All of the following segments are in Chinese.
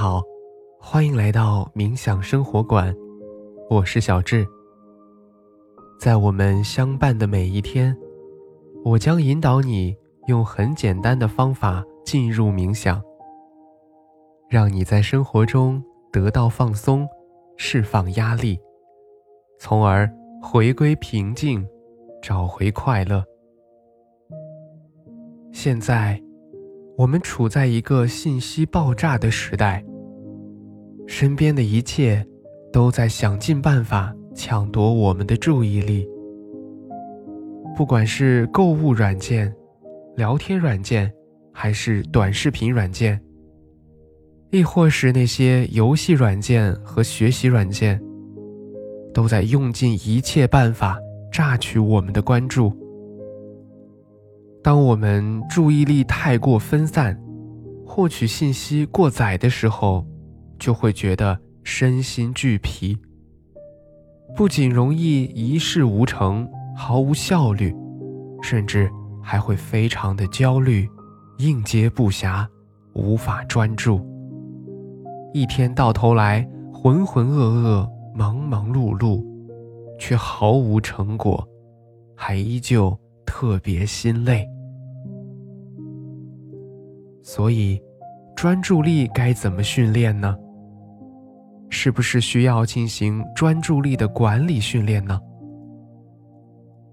好，欢迎来到冥想生活馆，我是小智。在我们相伴的每一天，我将引导你用很简单的方法进入冥想，让你在生活中得到放松，释放压力，从而回归平静，找回快乐。现在。我们处在一个信息爆炸的时代，身边的一切都在想尽办法抢夺我们的注意力。不管是购物软件、聊天软件，还是短视频软件，亦或是那些游戏软件和学习软件，都在用尽一切办法榨取我们的关注。当我们注意力太过分散，获取信息过载的时候，就会觉得身心俱疲，不仅容易一事无成、毫无效率，甚至还会非常的焦虑、应接不暇、无法专注。一天到头来浑浑噩噩、忙忙碌碌，却毫无成果，还依旧。特别心累，所以专注力该怎么训练呢？是不是需要进行专注力的管理训练呢？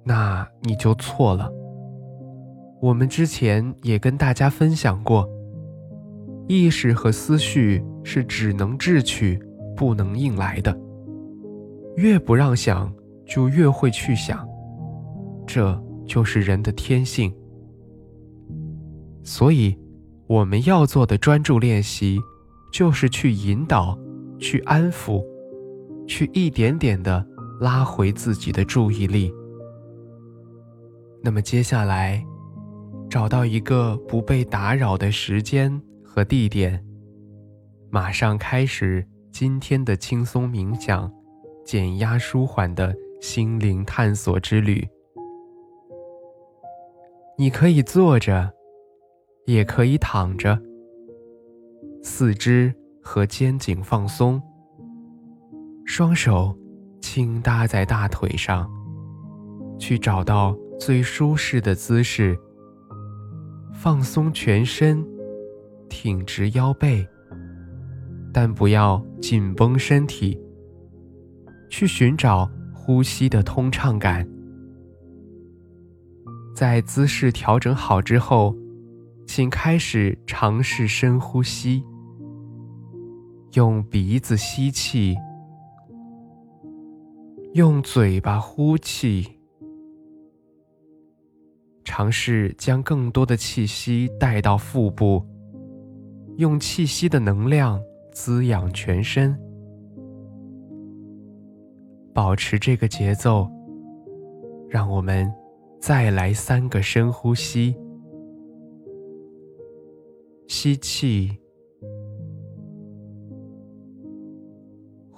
那你就错了。我们之前也跟大家分享过，意识和思绪是只能智取，不能硬来的。越不让想，就越会去想，这。就是人的天性，所以我们要做的专注练习，就是去引导、去安抚、去一点点的拉回自己的注意力。那么接下来，找到一个不被打扰的时间和地点，马上开始今天的轻松冥想、减压舒缓的心灵探索之旅。你可以坐着，也可以躺着，四肢和肩颈放松，双手轻搭在大腿上，去找到最舒适的姿势，放松全身，挺直腰背，但不要紧绷身体，去寻找呼吸的通畅感。在姿势调整好之后，请开始尝试深呼吸。用鼻子吸气，用嘴巴呼气。尝试将更多的气息带到腹部，用气息的能量滋养全身。保持这个节奏，让我们。再来三个深呼吸，吸气，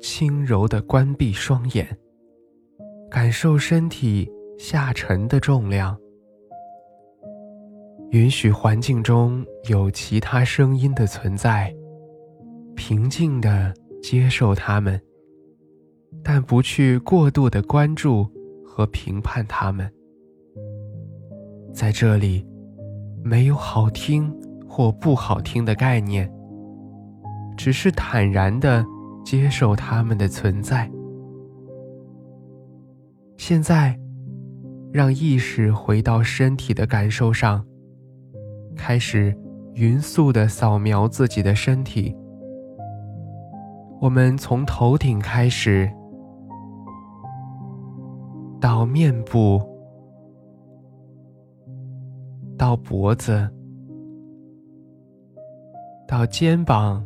轻柔地关闭双眼，感受身体下沉的重量。允许环境中有其他声音的存在，平静地接受它们，但不去过度的关注。和评判他们，在这里没有好听或不好听的概念，只是坦然的接受他们的存在。现在，让意识回到身体的感受上，开始匀速的扫描自己的身体。我们从头顶开始。到面部，到脖子，到肩膀，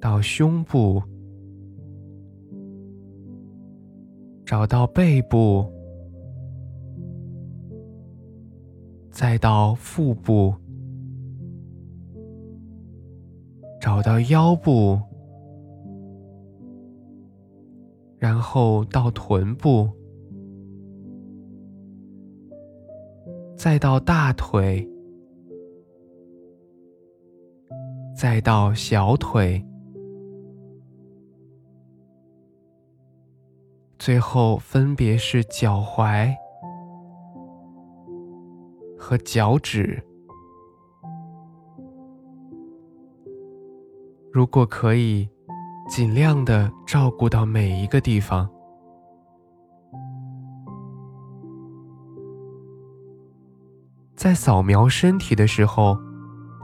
到胸部，找到背部，再到腹部，找到腰部，然后到臀部，再到大腿。再到小腿，最后分别是脚踝和脚趾。如果可以，尽量的照顾到每一个地方。在扫描身体的时候。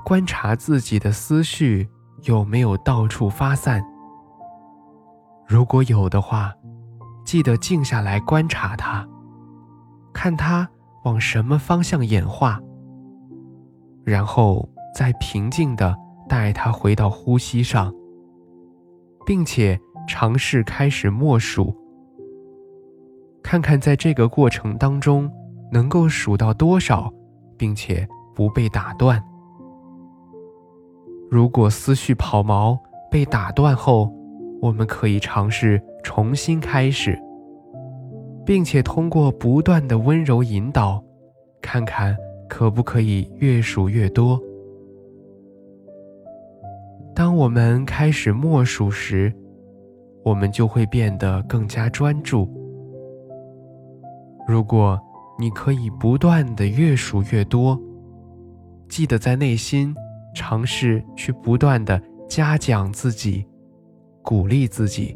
观察自己的思绪有没有到处发散，如果有的话，记得静下来观察它，看它往什么方向演化，然后再平静地带它回到呼吸上，并且尝试开始默数，看看在这个过程当中能够数到多少，并且不被打断。如果思绪跑毛被打断后，我们可以尝试重新开始，并且通过不断的温柔引导，看看可不可以越数越多。当我们开始默数时，我们就会变得更加专注。如果你可以不断的越数越多，记得在内心。尝试去不断的嘉奖自己，鼓励自己，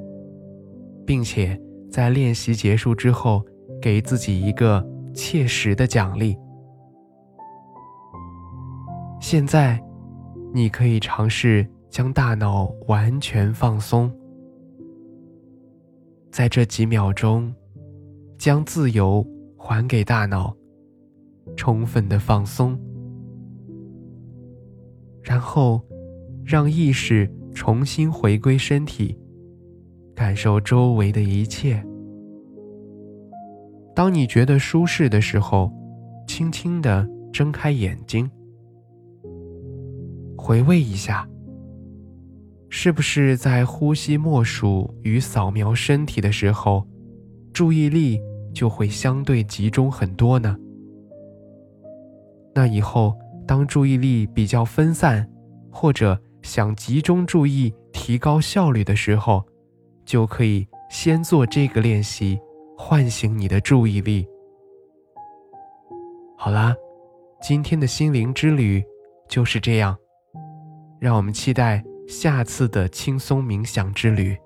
并且在练习结束之后，给自己一个切实的奖励。现在，你可以尝试将大脑完全放松，在这几秒钟，将自由还给大脑，充分的放松。然后，让意识重新回归身体，感受周围的一切。当你觉得舒适的时候，轻轻地睁开眼睛，回味一下，是不是在呼吸默数与扫描身体的时候，注意力就会相对集中很多呢？那以后。当注意力比较分散，或者想集中注意、提高效率的时候，就可以先做这个练习，唤醒你的注意力。好啦，今天的心灵之旅就是这样，让我们期待下次的轻松冥想之旅。